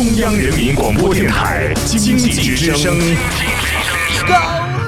中央人民广播电台经济之声，高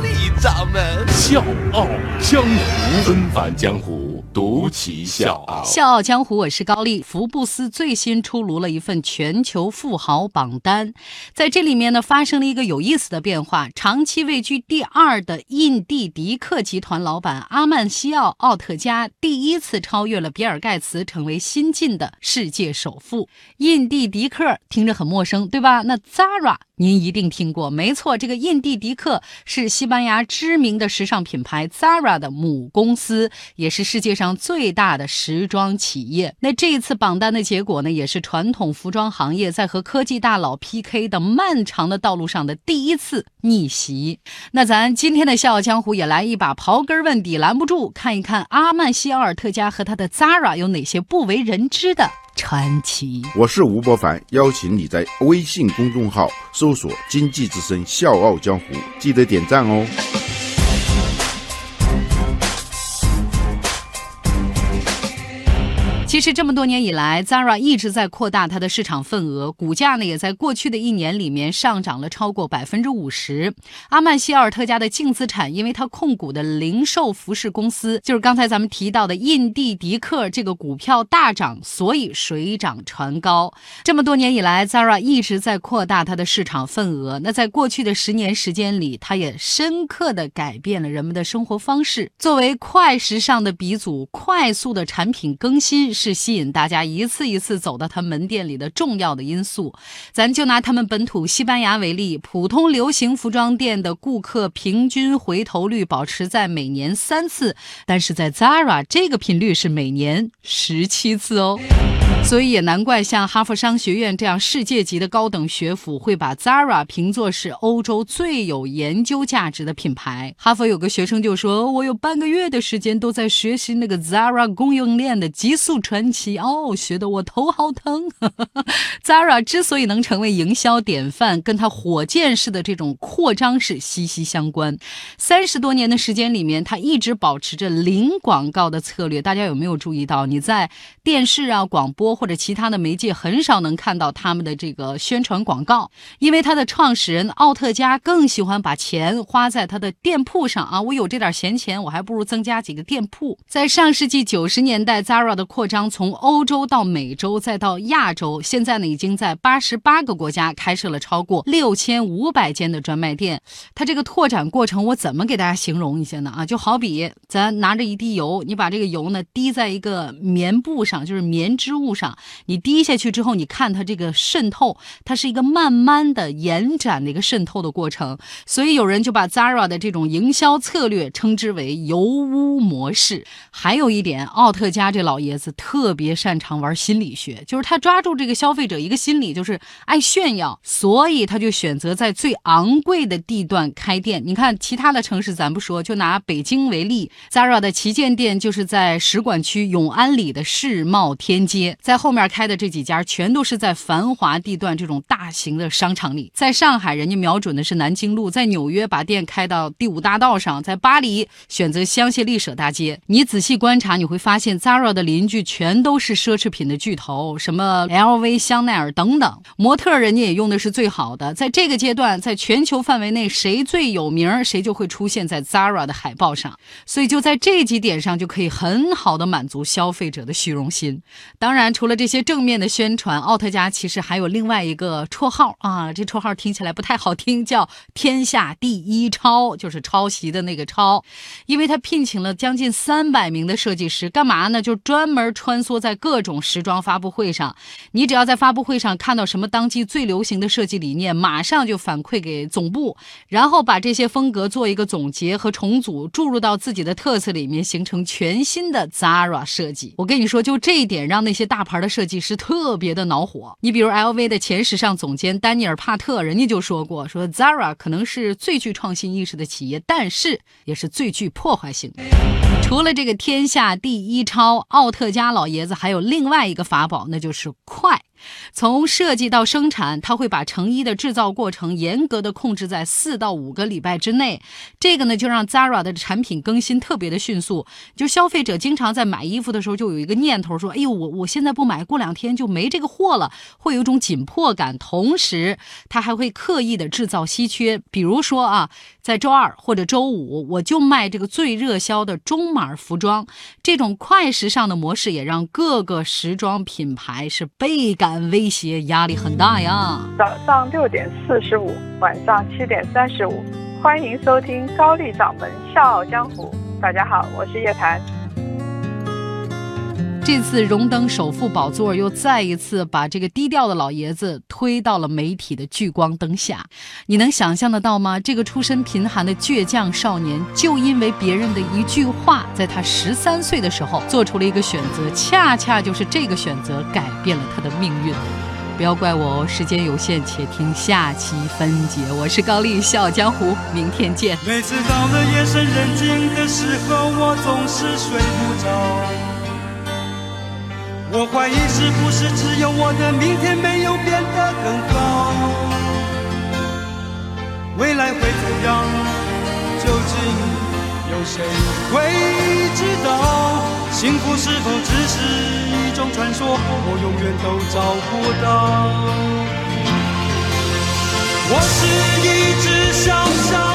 丽掌门笑傲江湖，纷繁江湖，独骑笑傲。笑傲江湖，我是高丽。福布斯最新出炉了一份全球富豪榜单，在这里面呢，发生了一个有意思的变化。长期位居第二的印地迪克集团老板阿曼西奥·奥特加，第一次超越了比尔·盖茨，成为新晋的世界首富。印地迪克听着很陌生，对吧？那 Zara 您一定听过，没错，这个印地迪克是西班牙知名的时尚品牌 Zara 的母公司，也是世界上最大的时装企业。那这一次榜单的结果呢，也是传统服装行业在和科技大佬 PK 的漫长的道路上的第一次逆袭。那咱今天的笑傲江湖也来一把刨根问底，拦不住看一看阿曼西奥尔特加和他的 Zara 有哪些不为人知的传奇。我是吴伯凡，邀请你在微信公众号搜索“经济之声笑傲江湖”，记得点赞哦。其实这么多年以来，Zara 一直在扩大它的市场份额，股价呢也在过去的一年里面上涨了超过百分之五十。阿曼西奥尔特家的净资产，因为它控股的零售服饰公司，就是刚才咱们提到的印地迪克这个股票大涨，所以水涨船高。这么多年以来，Zara 一直在扩大它的市场份额。那在过去的十年时间里，它也深刻的改变了人们的生活方式。作为快时尚的鼻祖，快速的产品更新。是吸引大家一次一次走到他门店里的重要的因素。咱就拿他们本土西班牙为例，普通流行服装店的顾客平均回头率保持在每年三次，但是在 Zara 这个频率是每年十七次哦。所以也难怪像哈佛商学院这样世界级的高等学府会把 Zara 评作是欧洲最有研究价值的品牌。哈佛有个学生就说：“我有半个月的时间都在学习那个 Zara 供应链的极速传奇，哦，学得我头好疼。”Zara 之所以能成为营销典范，跟它火箭式的这种扩张是息息相关。三十多年的时间里面，它一直保持着零广告的策略。大家有没有注意到？你在电视啊、广播。或者其他的媒介很少能看到他们的这个宣传广告，因为他的创始人奥特加更喜欢把钱花在他的店铺上啊！我有这点闲钱，我还不如增加几个店铺。在上世纪九十年代，Zara 的扩张从欧洲到美洲，再到亚洲，现在呢已经在八十八个国家开设了超过六千五百间的专卖店。它这个拓展过程，我怎么给大家形容一下呢？啊，就好比咱拿着一滴油，你把这个油呢滴在一个棉布上，就是棉织物上。上，你滴下去之后，你看它这个渗透，它是一个慢慢的延展的一个渗透的过程，所以有人就把 Zara 的这种营销策略称之为油污模式。还有一点，奥特加这老爷子特别擅长玩心理学，就是他抓住这个消费者一个心理，就是爱炫耀，所以他就选择在最昂贵的地段开店。你看其他的城市咱不说，就拿北京为例，Zara 的旗舰店就是在使馆区永安里的世贸天阶。在在后面开的这几家，全都是在繁华地段这种大型的商场里。在上海，人家瞄准的是南京路；在纽约，把店开到第五大道上；在巴黎，选择香榭丽舍大街。你仔细观察，你会发现 Zara 的邻居全都是奢侈品的巨头，什么 LV、香奈儿等等。模特人家也用的是最好的。在这个阶段，在全球范围内，谁最有名，谁就会出现在 Zara 的海报上。所以就在这几点上，就可以很好的满足消费者的虚荣心。当然。除了这些正面的宣传，奥特加其实还有另外一个绰号啊，这绰号听起来不太好听，叫“天下第一抄”，就是抄袭的那个抄。因为他聘请了将近三百名的设计师，干嘛呢？就专门穿梭在各种时装发布会上。你只要在发布会上看到什么当季最流行的设计理念，马上就反馈给总部，然后把这些风格做一个总结和重组，注入到自己的特色里面，形成全新的 Zara 设计。我跟你说，就这一点，让那些大。大牌的设计师特别的恼火，你比如 LV 的前时尚总监丹尼尔·帕特，人家就说过，说 Zara 可能是最具创新意识的企业，但是也是最具破坏性的。除了这个天下第一超奥特加老爷子，还有另外一个法宝，那就是快。从设计到生产，他会把成衣的制造过程严格的控制在四到五个礼拜之内。这个呢，就让 Zara 的产品更新特别的迅速。就消费者经常在买衣服的时候，就有一个念头说：“哎呦，我我现在不买，过两天就没这个货了，会有一种紧迫感。”同时，他还会刻意的制造稀缺，比如说啊，在周二或者周五，我就卖这个最热销的中码服装。这种快时尚的模式也让各个时装品牌是倍感威胁，压力很大呀。早上六点四十五，晚上七点三十五，欢迎收听高丽掌门笑傲江湖。大家好，我是叶檀。这次荣登首富宝座，又再一次把这个低调的老爷子推到了媒体的聚光灯下。你能想象得到吗？这个出身贫寒的倔强少年，就因为别人的一句话，在他十三岁的时候做出了一个选择，恰恰就是这个选择改变了他的命运。不要怪我哦，时间有限，且听下期分解。我是高丽，笑傲江湖，明天见。每次到了夜深人静的时候，我总是睡不着。我怀疑是不是只有我的明天没有变谁会知道幸福是否只是一种传说我永远都找不到。我是一只小小